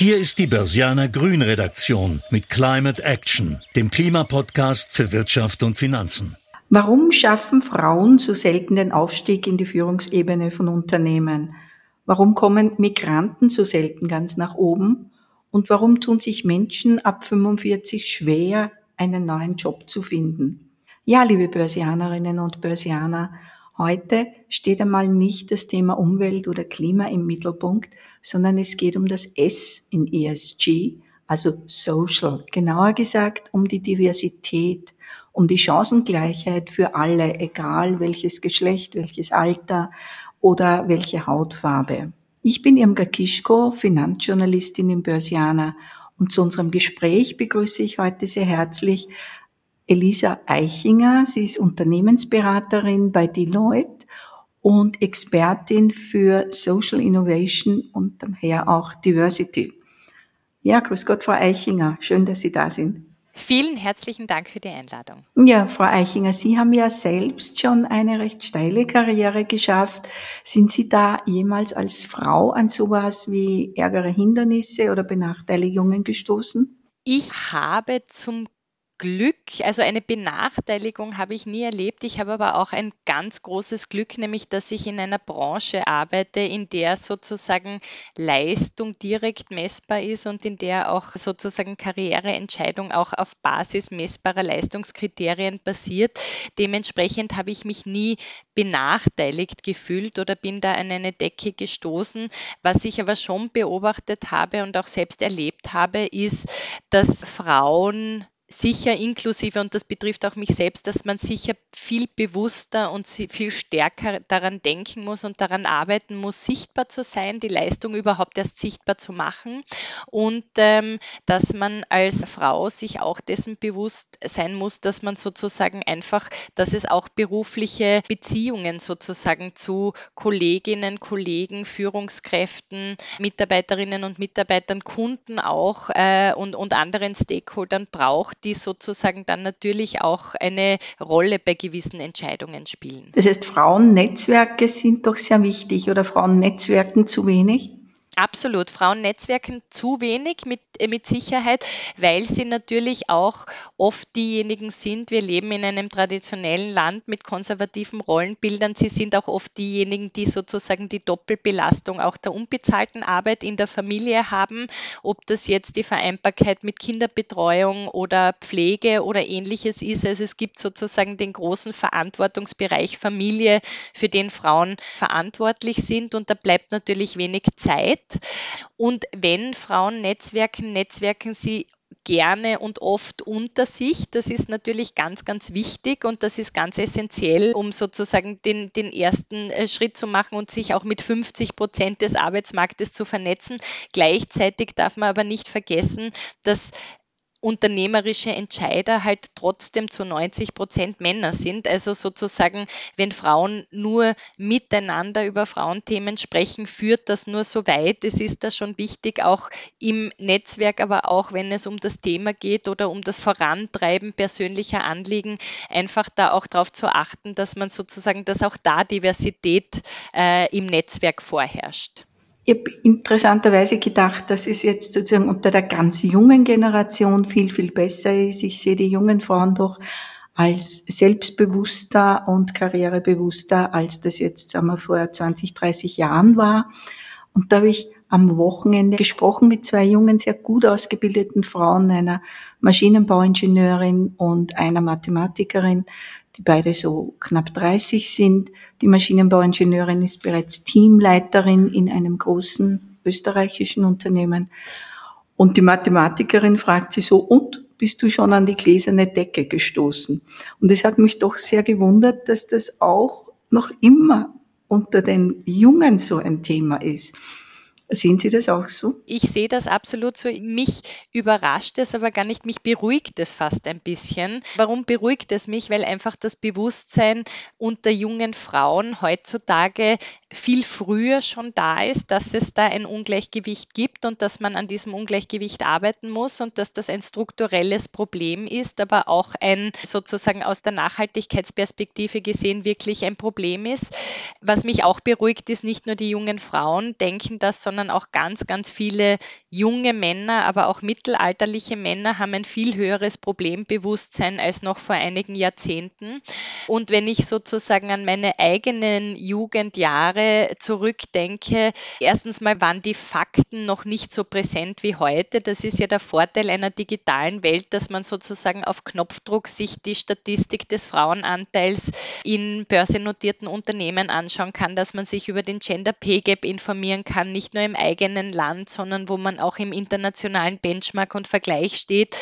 Hier ist die Börsianer Grün Redaktion mit Climate Action, dem Klimapodcast für Wirtschaft und Finanzen. Warum schaffen Frauen so selten den Aufstieg in die Führungsebene von Unternehmen? Warum kommen Migranten so selten ganz nach oben? Und warum tun sich Menschen ab 45 schwer, einen neuen Job zu finden? Ja, liebe Börsianerinnen und Börsianer, Heute steht einmal nicht das Thema Umwelt oder Klima im Mittelpunkt, sondern es geht um das S in ESG, also Social, genauer gesagt um die Diversität, um die Chancengleichheit für alle, egal welches Geschlecht, welches Alter oder welche Hautfarbe. Ich bin Irmgard Kischko, Finanzjournalistin im Börsianer und zu unserem Gespräch begrüße ich heute sehr herzlich Elisa Eichinger. Sie ist Unternehmensberaterin bei Deloitte und Expertin für Social Innovation und daher auch Diversity. Ja, grüß Gott, Frau Eichinger. Schön, dass Sie da sind. Vielen herzlichen Dank für die Einladung. Ja, Frau Eichinger, Sie haben ja selbst schon eine recht steile Karriere geschafft. Sind Sie da jemals als Frau an sowas wie ärgere Hindernisse oder Benachteiligungen gestoßen? Ich habe zum Glück, also eine Benachteiligung habe ich nie erlebt. Ich habe aber auch ein ganz großes Glück, nämlich dass ich in einer Branche arbeite, in der sozusagen Leistung direkt messbar ist und in der auch sozusagen Karriereentscheidung auch auf Basis messbarer Leistungskriterien basiert. Dementsprechend habe ich mich nie benachteiligt gefühlt oder bin da an eine Decke gestoßen. Was ich aber schon beobachtet habe und auch selbst erlebt habe, ist, dass Frauen sicher inklusive, und das betrifft auch mich selbst, dass man sicher viel bewusster und viel stärker daran denken muss und daran arbeiten muss, sichtbar zu sein, die Leistung überhaupt erst sichtbar zu machen. Und ähm, dass man als Frau sich auch dessen bewusst sein muss, dass man sozusagen einfach, dass es auch berufliche Beziehungen sozusagen zu Kolleginnen, Kollegen, Führungskräften, Mitarbeiterinnen und Mitarbeitern, Kunden auch äh, und, und anderen Stakeholdern braucht, die sozusagen dann natürlich auch eine Rolle bei gewissen Entscheidungen spielen. Das heißt, Frauennetzwerke sind doch sehr wichtig oder Frauennetzwerken zu wenig? Absolut. Frauen netzwerken zu wenig mit, äh, mit Sicherheit, weil sie natürlich auch oft diejenigen sind, wir leben in einem traditionellen Land mit konservativen Rollenbildern. Sie sind auch oft diejenigen, die sozusagen die Doppelbelastung auch der unbezahlten Arbeit in der Familie haben, ob das jetzt die Vereinbarkeit mit Kinderbetreuung oder Pflege oder ähnliches ist. Also es gibt sozusagen den großen Verantwortungsbereich Familie, für den Frauen verantwortlich sind und da bleibt natürlich wenig Zeit und wenn Frauen netzwerken, netzwerken sie gerne und oft unter sich. Das ist natürlich ganz, ganz wichtig und das ist ganz essentiell, um sozusagen den, den ersten äh, Schritt zu machen und sich auch mit 50 Prozent des Arbeitsmarktes zu vernetzen. Gleichzeitig darf man aber nicht vergessen, dass unternehmerische Entscheider halt trotzdem zu 90 Prozent Männer sind. Also sozusagen, wenn Frauen nur miteinander über Frauenthemen sprechen, führt das nur so weit. Es ist da schon wichtig, auch im Netzwerk, aber auch wenn es um das Thema geht oder um das Vorantreiben persönlicher Anliegen, einfach da auch darauf zu achten, dass man sozusagen, dass auch da Diversität äh, im Netzwerk vorherrscht. Ich habe interessanterweise gedacht, dass es jetzt sozusagen unter der ganz jungen Generation viel, viel besser ist. Ich sehe die jungen Frauen doch als selbstbewusster und karrierebewusster, als das jetzt sagen wir, vor 20, 30 Jahren war. Und da habe ich am Wochenende gesprochen mit zwei jungen, sehr gut ausgebildeten Frauen, einer Maschinenbauingenieurin und einer Mathematikerin, die beide so knapp 30 sind. Die Maschinenbauingenieurin ist bereits Teamleiterin in einem großen österreichischen Unternehmen. Und die Mathematikerin fragt sie so, und bist du schon an die gläserne Decke gestoßen? Und es hat mich doch sehr gewundert, dass das auch noch immer unter den Jungen so ein Thema ist. Sehen Sie das auch so? Ich sehe das absolut so. Mich überrascht es aber gar nicht, mich beruhigt es fast ein bisschen. Warum beruhigt es mich? Weil einfach das Bewusstsein unter jungen Frauen heutzutage viel früher schon da ist, dass es da ein Ungleichgewicht gibt und dass man an diesem Ungleichgewicht arbeiten muss und dass das ein strukturelles Problem ist, aber auch ein sozusagen aus der Nachhaltigkeitsperspektive gesehen wirklich ein Problem ist. Was mich auch beruhigt, ist nicht nur die jungen Frauen denken das, sondern sondern auch ganz, ganz viele junge Männer, aber auch mittelalterliche Männer haben ein viel höheres Problembewusstsein als noch vor einigen Jahrzehnten. Und wenn ich sozusagen an meine eigenen Jugendjahre zurückdenke, erstens mal waren die Fakten noch nicht so präsent wie heute. Das ist ja der Vorteil einer digitalen Welt, dass man sozusagen auf Knopfdruck sich die Statistik des Frauenanteils in börsennotierten Unternehmen anschauen kann, dass man sich über den Gender Pay Gap informieren kann, nicht nur im eigenen Land, sondern wo man auch im internationalen Benchmark und Vergleich steht.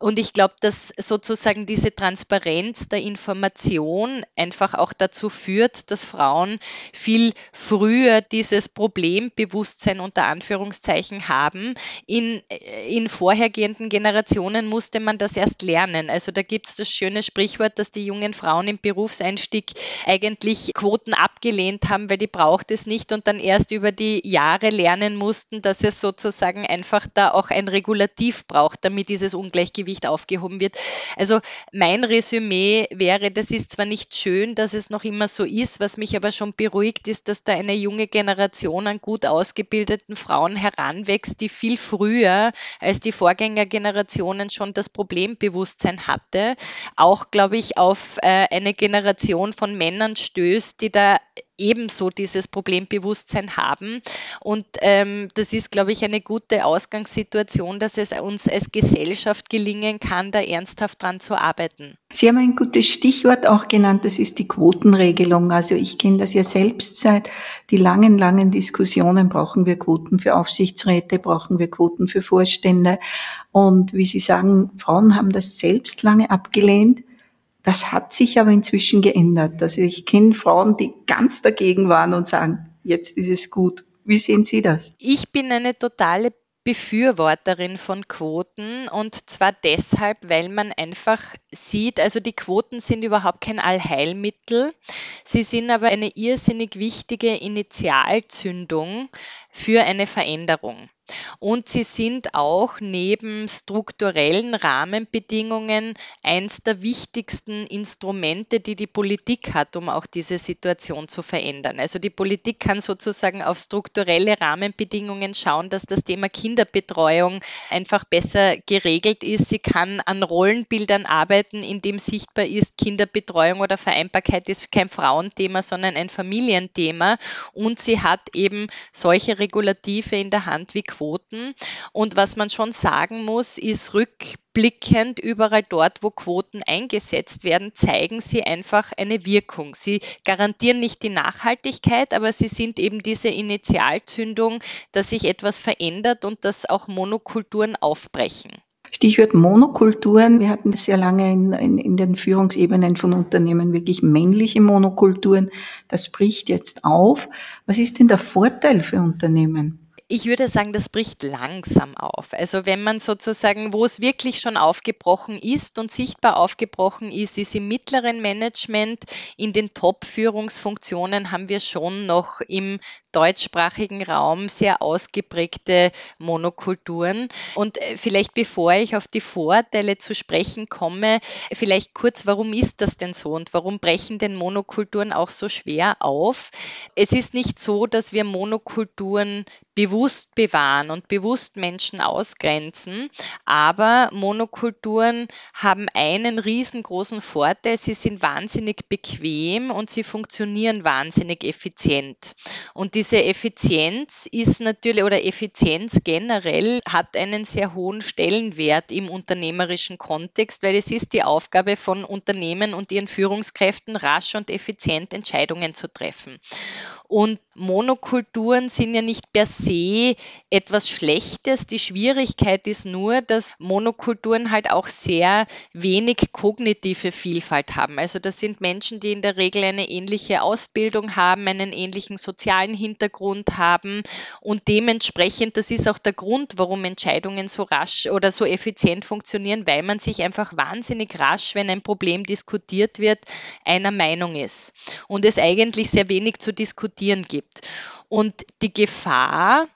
Und ich glaube, dass sozusagen diese Transparenz der Information einfach auch dazu führt, dass Frauen viel früher dieses Problembewusstsein unter Anführungszeichen haben. In, in vorhergehenden Generationen musste man das erst lernen. Also da gibt es das schöne Sprichwort, dass die jungen Frauen im Berufseinstieg eigentlich Quoten abgelehnt haben, weil die braucht es nicht und dann erst über die Jahre lernen mussten, dass es sozusagen einfach da auch ein Regulativ braucht, damit dieses Ungleichgewicht aufgehoben wird. Also mein Resümee wäre, das ist zwar nicht schön, dass es noch immer so ist, was mich aber schon beruhigt, ist, dass da eine junge Generation an gut ausgebildeten Frauen heranwächst, die viel früher als die Vorgängergenerationen schon das Problembewusstsein hatte. Auch, glaube ich, auf äh, eine Generation von Männern stößt, die da ebenso dieses Problembewusstsein haben. Und ähm, das ist, glaube ich, eine gute Ausgangssituation, dass es uns als Gesellschaft gelingen kann, da ernsthaft dran zu arbeiten. Sie haben ein gutes Stichwort auch genannt, das ist die Quotenregelung. Also ich kenne das ja selbst seit die langen, langen Diskussionen, brauchen wir Quoten für Aufsichtsräte, brauchen wir Quoten für Vorstände. Und wie Sie sagen, Frauen haben das selbst lange abgelehnt. Das hat sich aber inzwischen geändert. Also ich kenne Frauen, die ganz dagegen waren und sagen, jetzt ist es gut. Wie sehen Sie das? Ich bin eine totale Befürworterin von Quoten und zwar deshalb, weil man einfach sieht, also die Quoten sind überhaupt kein Allheilmittel, sie sind aber eine irrsinnig wichtige Initialzündung für eine Veränderung. Und sie sind auch neben strukturellen Rahmenbedingungen eins der wichtigsten Instrumente, die die Politik hat, um auch diese Situation zu verändern. Also die Politik kann sozusagen auf strukturelle Rahmenbedingungen schauen, dass das Thema Kinderbetreuung einfach besser geregelt ist. Sie kann an Rollenbildern arbeiten, in dem sichtbar ist, Kinderbetreuung oder Vereinbarkeit ist kein Frauenthema, sondern ein Familienthema. Und sie hat eben solche Regulative in der Hand wie Quoten. Und was man schon sagen muss, ist rückblickend, überall dort, wo Quoten eingesetzt werden, zeigen sie einfach eine Wirkung. Sie garantieren nicht die Nachhaltigkeit, aber sie sind eben diese Initialzündung, dass sich etwas verändert und dass auch Monokulturen aufbrechen. Stichwort Monokulturen. Wir hatten sehr lange in, in, in, den Führungsebenen von Unternehmen wirklich männliche Monokulturen. Das bricht jetzt auf. Was ist denn der Vorteil für Unternehmen? Ich würde sagen, das bricht langsam auf. Also wenn man sozusagen, wo es wirklich schon aufgebrochen ist und sichtbar aufgebrochen ist, ist im mittleren Management, in den Top-Führungsfunktionen haben wir schon noch im deutschsprachigen Raum sehr ausgeprägte Monokulturen. Und äh, vielleicht bevor ich auf die Vorteile zu sprechen komme, vielleicht kurz, warum ist das denn so und warum brechen denn Monokulturen auch so schwer auf? Es ist nicht so, dass wir Monokulturen bewusst bewahren und bewusst Menschen ausgrenzen. Aber Monokulturen haben einen riesengroßen Vorteil. Sie sind wahnsinnig bequem und sie funktionieren wahnsinnig effizient. Und diese Effizienz ist natürlich, oder Effizienz generell hat einen sehr hohen Stellenwert im unternehmerischen Kontext, weil es ist die Aufgabe von Unternehmen und ihren Führungskräften, rasch und effizient Entscheidungen zu treffen. Und Monokulturen sind ja nicht per se etwas Schlechtes. Die Schwierigkeit ist nur, dass Monokulturen halt auch sehr wenig kognitive Vielfalt haben. Also das sind Menschen, die in der Regel eine ähnliche Ausbildung haben, einen ähnlichen sozialen Hintergrund haben und dementsprechend, das ist auch der Grund, warum Entscheidungen so rasch oder so effizient funktionieren, weil man sich einfach wahnsinnig rasch, wenn ein Problem diskutiert wird, einer Meinung ist und es eigentlich sehr wenig zu diskutieren gibt. Und die Gefahr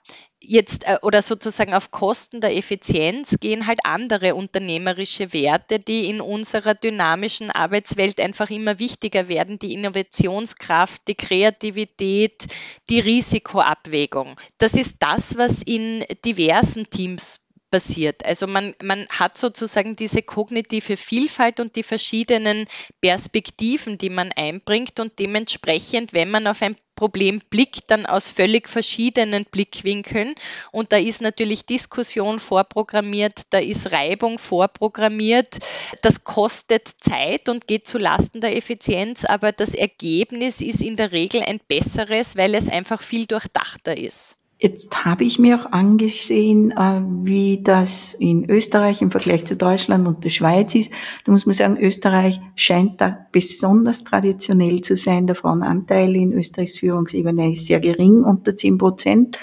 jetzt äh, oder sozusagen auf Kosten der Effizienz gehen halt andere unternehmerische Werte, die in unserer dynamischen Arbeitswelt einfach immer wichtiger werden, die Innovationskraft, die Kreativität, die Risikoabwägung. Das ist das, was in diversen Teams passiert. Also man, man hat sozusagen diese kognitive Vielfalt und die verschiedenen Perspektiven, die man einbringt und dementsprechend, wenn man auf ein Problem blickt, dann aus völlig verschiedenen Blickwinkeln. Und da ist natürlich Diskussion vorprogrammiert, da ist Reibung vorprogrammiert. Das kostet Zeit und geht zu Lasten der Effizienz, aber das Ergebnis ist in der Regel ein besseres, weil es einfach viel durchdachter ist. Jetzt habe ich mir auch angesehen, äh, wie das in Österreich im Vergleich zu Deutschland und der Schweiz ist. Da muss man sagen, Österreich scheint da besonders traditionell zu sein. Der Frauenanteil in Österreichs Führungsebene ist sehr gering, unter 10 Prozent.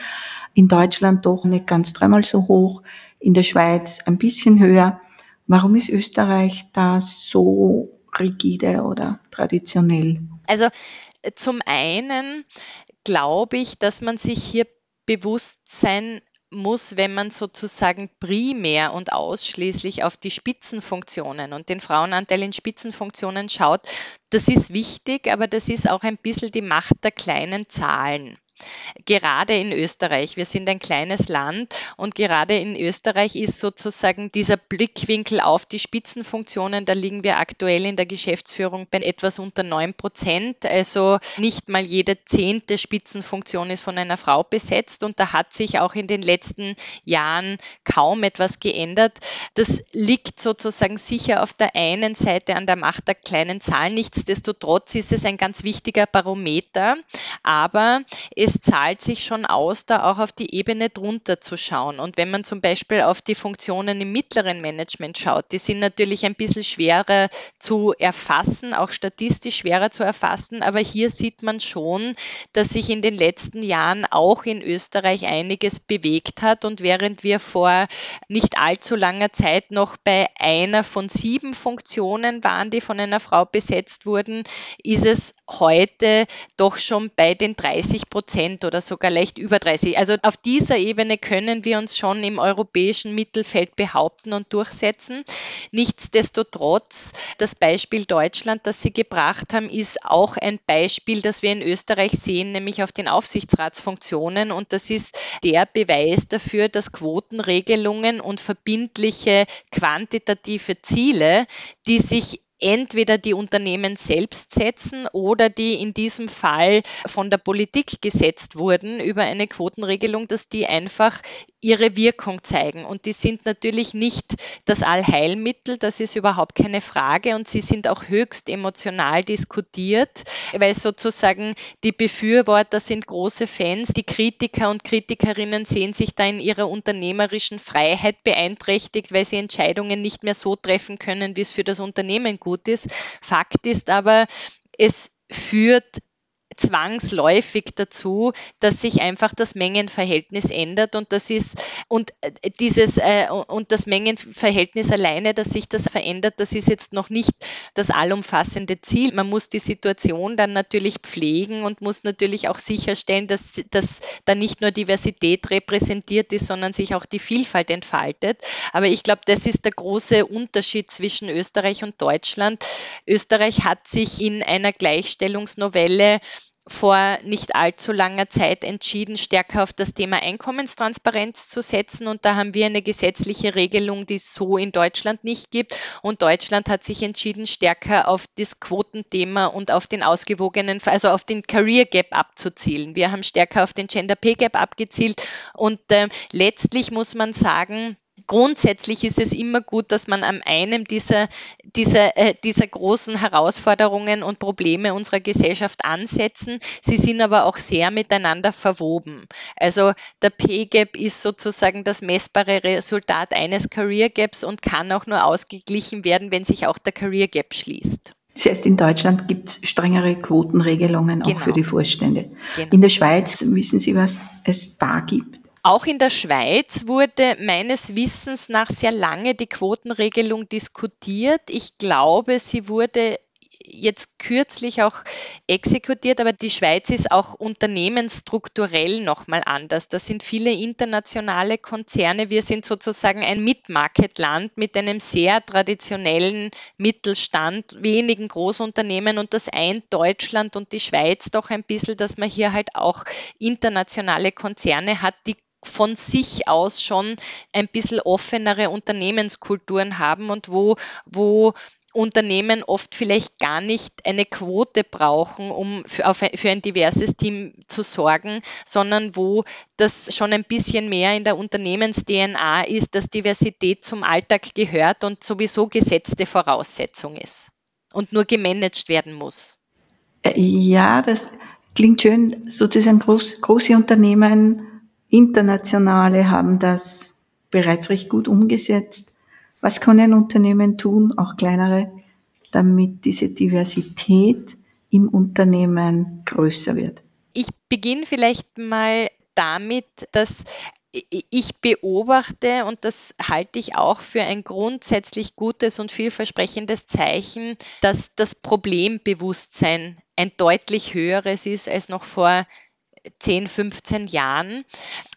In Deutschland doch nicht ganz dreimal so hoch. In der Schweiz ein bisschen höher. Warum ist Österreich da so rigide oder traditionell? Also zum einen glaube ich, dass man sich hier bewusst sein muss, wenn man sozusagen primär und ausschließlich auf die Spitzenfunktionen und den Frauenanteil in Spitzenfunktionen schaut. Das ist wichtig, aber das ist auch ein bisschen die Macht der kleinen Zahlen. Gerade in Österreich, wir sind ein kleines Land und gerade in Österreich ist sozusagen dieser Blickwinkel auf die Spitzenfunktionen, da liegen wir aktuell in der Geschäftsführung bei etwas unter 9 Prozent. Also nicht mal jede zehnte Spitzenfunktion ist von einer Frau besetzt und da hat sich auch in den letzten Jahren kaum etwas geändert. Das liegt sozusagen sicher auf der einen Seite an der Macht der kleinen Zahlen. Nichtsdestotrotz ist es ein ganz wichtiger Barometer, aber es es zahlt sich schon aus, da auch auf die Ebene drunter zu schauen. Und wenn man zum Beispiel auf die Funktionen im mittleren Management schaut, die sind natürlich ein bisschen schwerer zu erfassen, auch statistisch schwerer zu erfassen. Aber hier sieht man schon, dass sich in den letzten Jahren auch in Österreich einiges bewegt hat. Und während wir vor nicht allzu langer Zeit noch bei einer von sieben Funktionen waren, die von einer Frau besetzt wurden, ist es heute doch schon bei den 30 Prozent Prozent oder sogar leicht über 30. Also auf dieser Ebene können wir uns schon im europäischen Mittelfeld behaupten und durchsetzen. Nichtsdestotrotz, das Beispiel Deutschland, das Sie gebracht haben, ist auch ein Beispiel, das wir in Österreich sehen, nämlich auf den Aufsichtsratsfunktionen. Und das ist der Beweis dafür, dass Quotenregelungen und verbindliche quantitative Ziele, die sich entweder die Unternehmen selbst setzen oder die in diesem Fall von der Politik gesetzt wurden über eine Quotenregelung, dass die einfach ihre Wirkung zeigen. Und die sind natürlich nicht das Allheilmittel, das ist überhaupt keine Frage. Und sie sind auch höchst emotional diskutiert, weil sozusagen die Befürworter sind große Fans, die Kritiker und Kritikerinnen sehen sich da in ihrer unternehmerischen Freiheit beeinträchtigt, weil sie Entscheidungen nicht mehr so treffen können, wie es für das Unternehmen gut ist. Fakt ist aber, es führt zwangsläufig dazu, dass sich einfach das Mengenverhältnis ändert und das ist und äh, dieses äh, und das Mengenverhältnis alleine, dass sich das verändert, das ist jetzt noch nicht das allumfassende Ziel. Man muss die Situation dann natürlich pflegen und muss natürlich auch sicherstellen, dass, dass da nicht nur Diversität repräsentiert ist, sondern sich auch die Vielfalt entfaltet. Aber ich glaube, das ist der große Unterschied zwischen Österreich und Deutschland. Österreich hat sich in einer Gleichstellungsnovelle vor nicht allzu langer Zeit entschieden, stärker auf das Thema Einkommenstransparenz zu setzen. Und da haben wir eine gesetzliche Regelung, die es so in Deutschland nicht gibt. Und Deutschland hat sich entschieden, stärker auf das Quotenthema und auf den ausgewogenen, also auf den Career Gap abzuzielen. Wir haben stärker auf den Gender Pay Gap abgezielt. Und äh, letztlich muss man sagen, Grundsätzlich ist es immer gut, dass man an einem dieser, dieser, äh, dieser großen Herausforderungen und Probleme unserer Gesellschaft ansetzen. Sie sind aber auch sehr miteinander verwoben. Also der Pay Gap ist sozusagen das messbare Resultat eines Career Gaps und kann auch nur ausgeglichen werden, wenn sich auch der Career Gap schließt. Das heißt, in Deutschland gibt es strengere Quotenregelungen genau. auch für die Vorstände. Genau. In der Schweiz wissen Sie, was es da gibt? Auch in der Schweiz wurde meines Wissens nach sehr lange die Quotenregelung diskutiert. Ich glaube, sie wurde jetzt kürzlich auch exekutiert, aber die Schweiz ist auch unternehmensstrukturell nochmal anders. Das sind viele internationale Konzerne. Wir sind sozusagen ein Mid-Market-Land mit einem sehr traditionellen Mittelstand, wenigen Großunternehmen und das eint Deutschland und die Schweiz doch ein bisschen, dass man hier halt auch internationale Konzerne hat, die von sich aus schon ein bisschen offenere Unternehmenskulturen haben und wo, wo Unternehmen oft vielleicht gar nicht eine Quote brauchen, um für, auf, für ein diverses Team zu sorgen, sondern wo das schon ein bisschen mehr in der Unternehmens-DNA ist, dass Diversität zum Alltag gehört und sowieso gesetzte Voraussetzung ist und nur gemanagt werden muss. Äh, ja, das klingt schön. Sozusagen groß, große Unternehmen, internationale haben das bereits recht gut umgesetzt. Was kann ein Unternehmen tun, auch kleinere, damit diese Diversität im Unternehmen größer wird? Ich beginne vielleicht mal damit, dass ich beobachte, und das halte ich auch für ein grundsätzlich gutes und vielversprechendes Zeichen, dass das Problembewusstsein ein deutlich höheres ist als noch vor 10, 15 Jahren.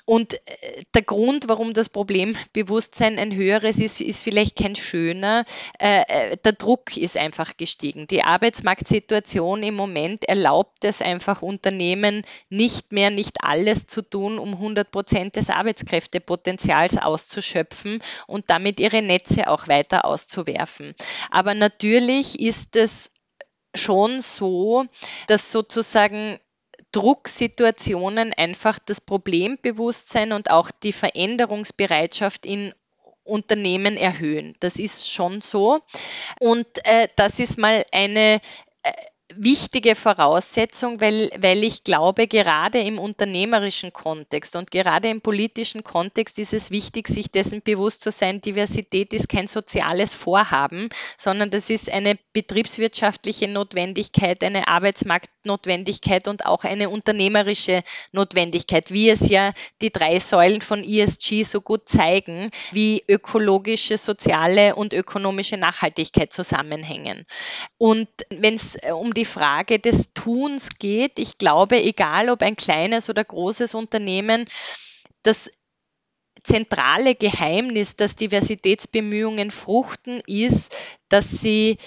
Und äh, der Grund, warum das Problembewusstsein ein höheres ist, ist vielleicht kein schöner. Äh, äh, der Druck ist einfach gestiegen. Die Arbeitsmarktsituation im Moment erlaubt es einfach Unternehmen nicht mehr, nicht alles zu tun, um 100 Prozent des Arbeitskräftepotenzials auszuschöpfen und damit ihre Netze auch weiter auszuwerfen. Aber natürlich ist es schon so, dass sozusagen Drucksituationen einfach das Problembewusstsein und auch die Veränderungsbereitschaft in Unternehmen erhöhen. Das ist schon so. Und äh, das ist mal eine wichtige Voraussetzung, weil, weil ich glaube, gerade im unternehmerischen Kontext und gerade im politischen Kontext ist es wichtig, sich dessen bewusst zu sein, Diversität ist kein soziales Vorhaben, sondern das ist eine betriebswirtschaftliche Notwendigkeit, eine Arbeitsmarktnotwendigkeit und auch eine unternehmerische Notwendigkeit, wie es ja die drei Säulen von ESG so gut zeigen, wie ökologische, soziale und ökonomische Nachhaltigkeit zusammenhängen. Und wenn es um die Frage des Tuns geht. Ich glaube, egal ob ein kleines oder großes Unternehmen, das zentrale Geheimnis, dass Diversitätsbemühungen fruchten, ist, dass sie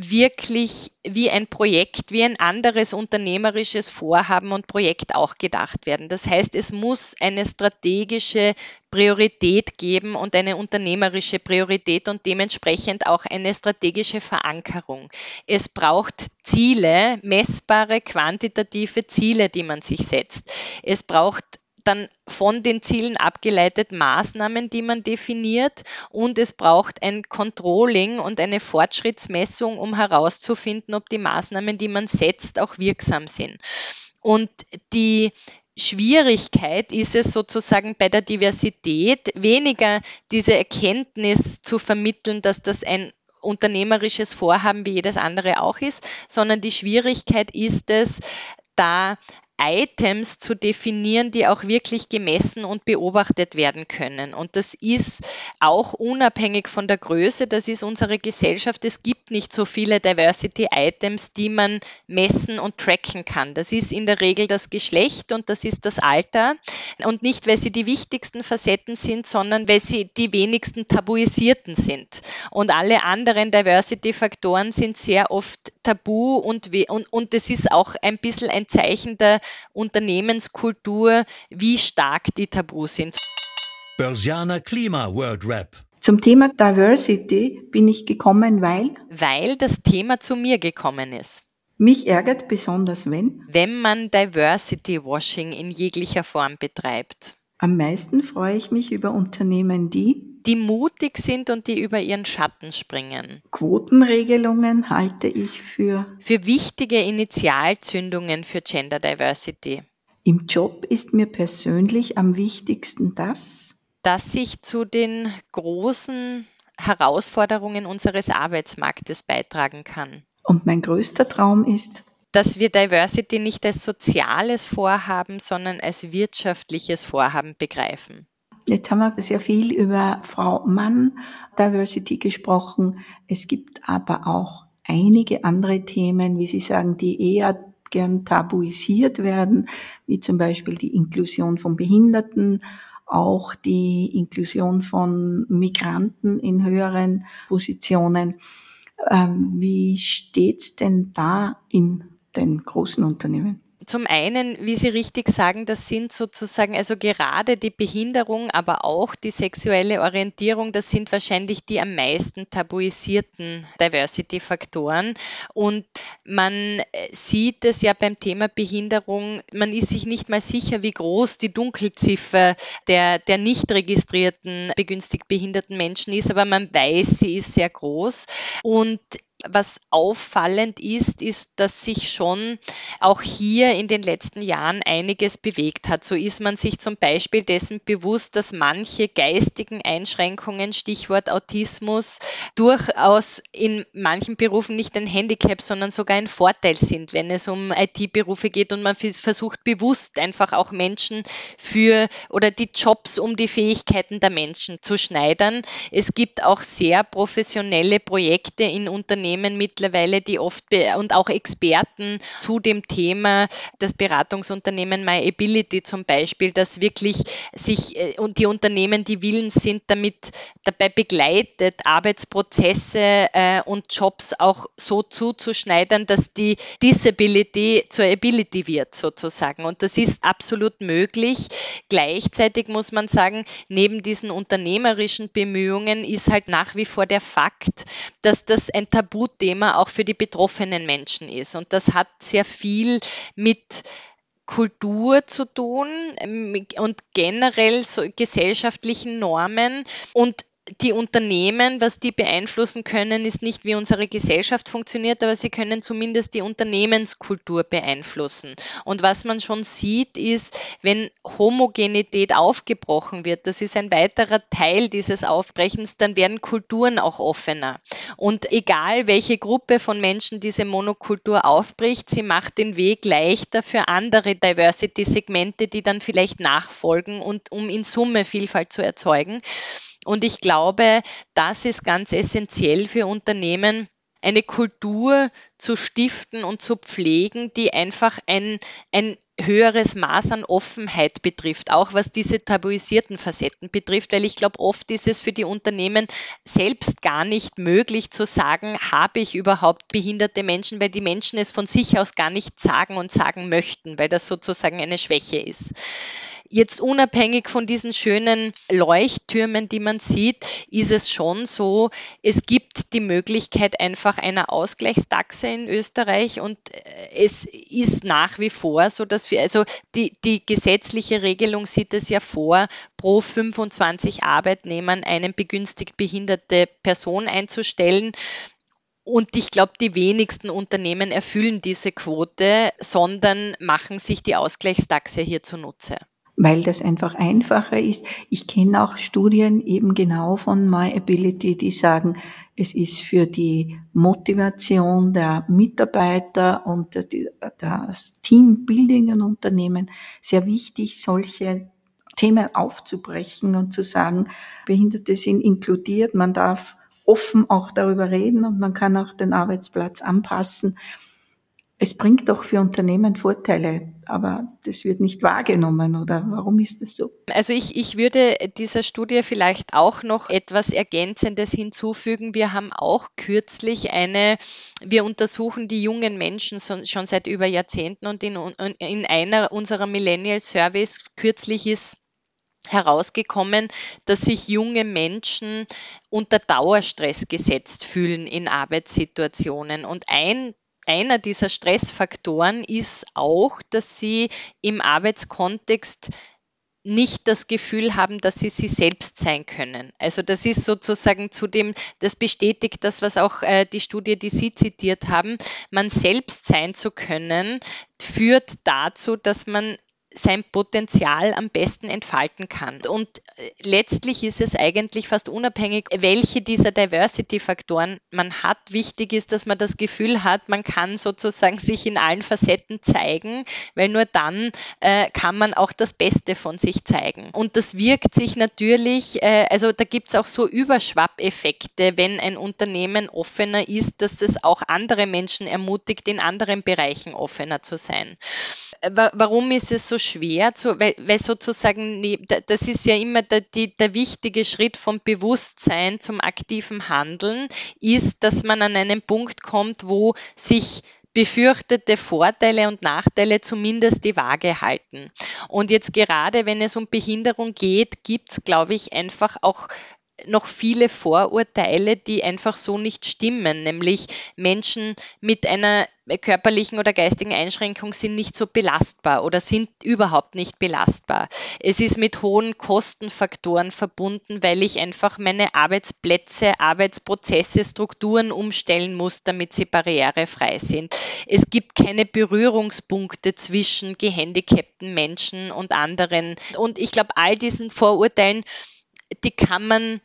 wirklich wie ein Projekt, wie ein anderes unternehmerisches Vorhaben und Projekt auch gedacht werden. Das heißt, es muss eine strategische Priorität geben und eine unternehmerische Priorität und dementsprechend auch eine strategische Verankerung. Es braucht Ziele, messbare, quantitative Ziele, die man sich setzt. Es braucht dann von den Zielen abgeleitet Maßnahmen, die man definiert und es braucht ein Controlling und eine Fortschrittsmessung, um herauszufinden, ob die Maßnahmen, die man setzt, auch wirksam sind. Und die Schwierigkeit ist es sozusagen bei der Diversität weniger diese Erkenntnis zu vermitteln, dass das ein unternehmerisches Vorhaben wie jedes andere auch ist, sondern die Schwierigkeit ist es, da Items zu definieren, die auch wirklich gemessen und beobachtet werden können. Und das ist auch unabhängig von der Größe, das ist unsere Gesellschaft. Es gibt nicht so viele Diversity-Items, die man messen und tracken kann. Das ist in der Regel das Geschlecht und das ist das Alter. Und nicht, weil sie die wichtigsten Facetten sind, sondern weil sie die wenigsten tabuisierten sind. Und alle anderen Diversity-Faktoren sind sehr oft tabu und, und, und das ist auch ein bisschen ein Zeichen der Unternehmenskultur, wie stark die Tabus sind. Börsianer Klima World Rap. Zum Thema Diversity bin ich gekommen, weil? Weil das Thema zu mir gekommen ist. Mich ärgert besonders, wenn? Wenn man Diversity Washing in jeglicher Form betreibt. Am meisten freue ich mich über Unternehmen, die die mutig sind und die über ihren Schatten springen. Quotenregelungen halte ich für für wichtige Initialzündungen für Gender Diversity. Im Job ist mir persönlich am wichtigsten das, dass ich zu den großen Herausforderungen unseres Arbeitsmarktes beitragen kann. Und mein größter Traum ist, dass wir Diversity nicht als soziales Vorhaben, sondern als wirtschaftliches Vorhaben begreifen. Jetzt haben wir sehr viel über Frau-Mann-Diversity gesprochen. Es gibt aber auch einige andere Themen, wie Sie sagen, die eher gern tabuisiert werden, wie zum Beispiel die Inklusion von Behinderten, auch die Inklusion von Migranten in höheren Positionen. Ähm, wie steht's denn da in den großen Unternehmen? Zum einen, wie Sie richtig sagen, das sind sozusagen, also gerade die Behinderung, aber auch die sexuelle Orientierung, das sind wahrscheinlich die am meisten tabuisierten Diversity-Faktoren. Und man äh, sieht es ja beim Thema Behinderung, man ist sich nicht mal sicher, wie groß die Dunkelziffer der, der nicht registrierten begünstigt behinderten Menschen ist, aber man weiß, sie ist sehr groß. Und was auffallend ist, ist, dass sich schon auch hier in den letzten Jahren einiges bewegt hat. So ist man sich zum Beispiel dessen bewusst, dass manche geistigen Einschränkungen, Stichwort Autismus, durchaus in manchen Berufen nicht ein Handicap, sondern sogar ein Vorteil sind, wenn es um IT-Berufe geht und man versucht bewusst einfach auch Menschen für oder die Jobs um die Fähigkeiten der Menschen zu schneidern. Es gibt auch sehr professionelle Projekte in Unternehmen, Unternehmen mittlerweile, die oft und auch Experten zu dem Thema, das Beratungsunternehmen MyAbility zum Beispiel, dass wirklich sich äh, und die Unternehmen, die willens sind, damit dabei begleitet, Arbeitsprozesse äh, und Jobs auch so zuzuschneidern, dass die Disability zur Ability wird sozusagen. Und das ist absolut möglich. Gleichzeitig muss man sagen, neben diesen unternehmerischen Bemühungen ist halt nach wie vor der Fakt, dass das ein Tabu Tabuthema auch für die betroffenen Menschen ist. Und das hat sehr viel mit Kultur zu tun ähm, und generell so gesellschaftlichen Normen. Und die Unternehmen, was die beeinflussen können, ist nicht, wie unsere Gesellschaft funktioniert, aber sie können zumindest die Unternehmenskultur beeinflussen. Und was man schon sieht, ist, wenn Homogenität aufgebrochen wird, das ist ein weiterer Teil dieses Aufbrechens, dann werden Kulturen auch offener. Und egal, welche Gruppe von Menschen diese Monokultur aufbricht, sie macht den Weg leichter für andere Diversity-Segmente, die dann vielleicht nachfolgen und um in Summe Vielfalt zu erzeugen. Und ich glaube, das ist ganz essentiell für Unternehmen, eine Kultur zu stiften und zu pflegen, die einfach ein, ein höheres Maß an Offenheit betrifft, auch was diese tabuisierten Facetten betrifft, weil ich glaube, oft ist es für die Unternehmen selbst gar nicht möglich zu sagen, habe ich überhaupt behinderte Menschen, weil die Menschen es von sich aus gar nicht sagen und sagen möchten, weil das sozusagen eine Schwäche ist. Jetzt unabhängig von diesen schönen Leuchttürmen, die man sieht, ist es schon so, es gibt die Möglichkeit einfach einer Ausgleichstaxe in Österreich und äh, es ist nach wie vor so, dass wir, also die, die gesetzliche Regelung sieht es ja vor, pro 25 Arbeitnehmern eine begünstigt behinderte Person einzustellen. Und ich glaube, die wenigsten Unternehmen erfüllen diese Quote, sondern machen sich die Ausgleichstaxe hier zunutze weil das einfach einfacher ist. Ich kenne auch Studien eben genau von MyAbility, die sagen, es ist für die Motivation der Mitarbeiter und das Teambuilding in Unternehmen sehr wichtig, solche Themen aufzubrechen und zu sagen, Behinderte sind inkludiert, man darf offen auch darüber reden und man kann auch den Arbeitsplatz anpassen es bringt doch für Unternehmen Vorteile, aber das wird nicht wahrgenommen oder warum ist das so? Also ich, ich würde dieser Studie vielleicht auch noch etwas Ergänzendes hinzufügen. Wir haben auch kürzlich eine, wir untersuchen die jungen Menschen schon seit über Jahrzehnten und in, in einer unserer Millennial Surveys kürzlich ist herausgekommen, dass sich junge Menschen unter Dauerstress gesetzt fühlen in Arbeitssituationen. Und ein einer dieser Stressfaktoren ist auch, dass sie im Arbeitskontext nicht das Gefühl haben, dass sie sie selbst sein können. Also das ist sozusagen zu dem, das bestätigt das, was auch äh, die Studie, die Sie zitiert haben, man selbst sein zu können, führt dazu, dass man sein Potenzial am besten entfalten kann. Und äh, letztlich ist es eigentlich fast unabhängig, welche dieser Diversity-Faktoren man hat. Wichtig ist, dass man das Gefühl hat, man kann sozusagen sich in allen Facetten zeigen, weil nur dann äh, kann man auch das Beste von sich zeigen. Und das wirkt sich natürlich, äh, also da gibt es auch so Überschwappeffekte, wenn ein Unternehmen offener ist, dass es auch andere Menschen ermutigt, in anderen Bereichen offener zu sein warum ist es so schwer? Zu, weil, weil sozusagen, das ist ja immer der, die, der wichtige Schritt vom Bewusstsein zum aktiven Handeln, ist, dass man an einen Punkt kommt, wo sich befürchtete Vorteile und Nachteile zumindest die Waage halten. Und jetzt gerade, wenn es um Behinderung geht, gibt es, glaube ich, einfach auch noch viele Vorurteile, die einfach so nicht stimmen, nämlich Menschen mit einer körperlichen oder geistigen Einschränkung sind nicht so belastbar oder sind überhaupt nicht belastbar. Es ist mit hohen Kostenfaktoren verbunden, weil ich einfach meine Arbeitsplätze, Arbeitsprozesse, Strukturen umstellen muss, damit sie barrierefrei sind. Es gibt keine Berührungspunkte zwischen gehandicapten Menschen und anderen. Und ich glaube, all diesen Vorurteilen, die kann man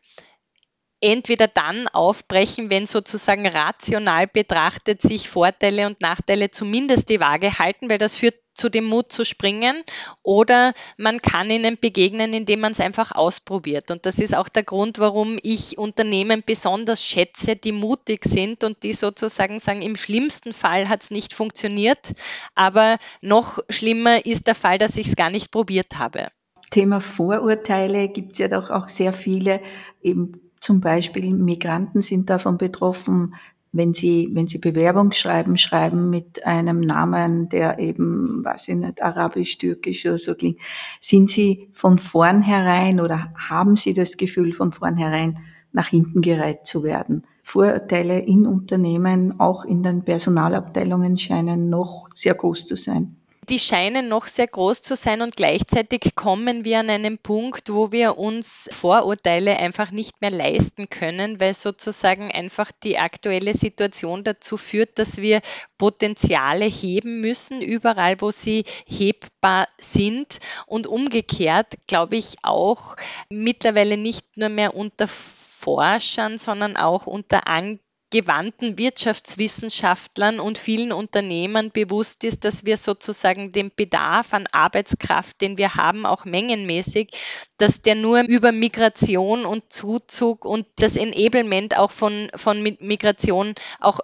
entweder dann aufbrechen, wenn sozusagen rational betrachtet sich Vorteile und Nachteile zumindest die Waage halten, weil das führt zu dem Mut zu springen oder man kann ihnen begegnen, indem man es einfach ausprobiert. Und das ist auch der Grund, warum ich Unternehmen besonders schätze, die mutig sind und die sozusagen sagen, im schlimmsten Fall hat es nicht funktioniert, aber noch schlimmer ist der Fall, dass ich es gar nicht probiert habe. Thema Vorurteile gibt es ja doch auch sehr viele, eben zum Beispiel Migranten sind davon betroffen, wenn sie, wenn sie Bewerbungsschreiben schreiben mit einem Namen, der eben, weiß ich nicht, arabisch, türkisch oder so klingt, sind sie von vornherein oder haben sie das Gefühl, von vornherein nach hinten gereiht zu werden? Vorurteile in Unternehmen, auch in den Personalabteilungen scheinen noch sehr groß zu sein. Die scheinen noch sehr groß zu sein und gleichzeitig kommen wir an einen Punkt, wo wir uns Vorurteile einfach nicht mehr leisten können, weil sozusagen einfach die aktuelle Situation dazu führt, dass wir Potenziale heben müssen, überall, wo sie hebbar sind. Und umgekehrt glaube ich auch mittlerweile nicht nur mehr unter Forschern, sondern auch unter Angeboten gewandten Wirtschaftswissenschaftlern und vielen Unternehmern bewusst ist, dass wir sozusagen den Bedarf an Arbeitskraft, den wir haben, auch mengenmäßig, dass der nur über Migration und Zuzug und das Enablement auch von, von Migration auch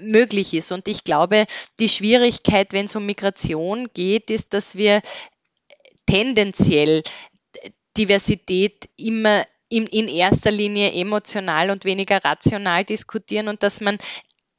möglich ist. Und ich glaube, die Schwierigkeit, wenn es um Migration geht, ist, dass wir tendenziell Diversität immer in, in erster Linie emotional und weniger rational diskutieren und dass man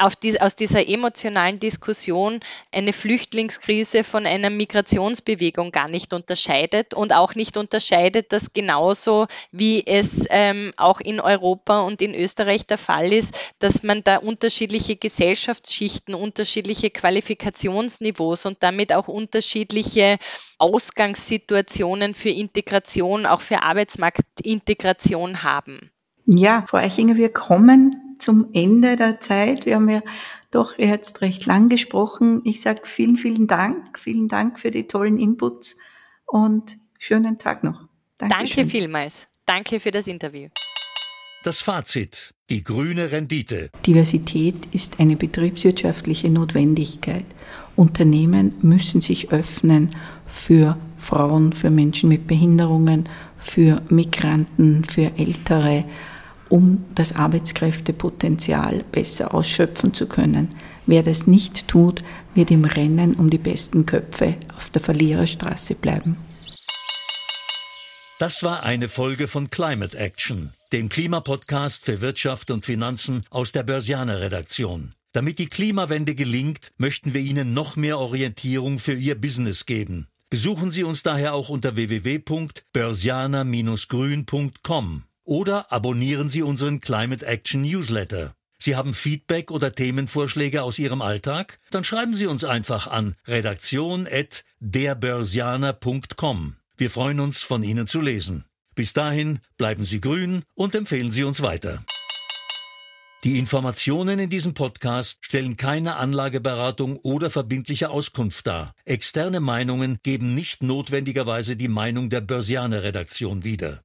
die, aus dieser emotionalen Diskussion eine Flüchtlingskrise von einer Migrationsbewegung gar nicht unterscheidet und auch nicht unterscheidet, dass genauso wie es ähm, auch in Europa und in Österreich der Fall ist, dass man da unterschiedliche Gesellschaftsschichten, unterschiedliche Qualifikationsniveaus und damit auch unterschiedliche Ausgangssituationen für Integration, auch für Arbeitsmarktintegration haben. Ja, Frau Eichinger, wir kommen zum Ende der Zeit. Wir haben ja doch jetzt recht lang gesprochen. Ich sage vielen, vielen Dank. Vielen Dank für die tollen Inputs und schönen Tag noch. Dankeschön. Danke vielmals. Danke für das Interview. Das Fazit. Die grüne Rendite. Diversität ist eine betriebswirtschaftliche Notwendigkeit. Unternehmen müssen sich öffnen für Frauen, für Menschen mit Behinderungen, für Migranten, für Ältere, um das Arbeitskräftepotenzial besser ausschöpfen zu können. Wer das nicht tut, wird im Rennen um die besten Köpfe auf der Verliererstraße bleiben. Das war eine Folge von Climate Action, dem Klimapodcast für Wirtschaft und Finanzen aus der Börsianer Redaktion. Damit die Klimawende gelingt, möchten wir Ihnen noch mehr Orientierung für Ihr Business geben. Besuchen Sie uns daher auch unter www.börsianer-grün.com oder abonnieren Sie unseren Climate Action Newsletter. Sie haben Feedback oder Themenvorschläge aus Ihrem Alltag? Dann schreiben Sie uns einfach an redaktion@derbörsianer.com. Wir freuen uns, von Ihnen zu lesen. Bis dahin bleiben Sie grün und empfehlen Sie uns weiter. Die Informationen in diesem Podcast stellen keine Anlageberatung oder verbindliche Auskunft dar. Externe Meinungen geben nicht notwendigerweise die Meinung der Börsianer Redaktion wieder.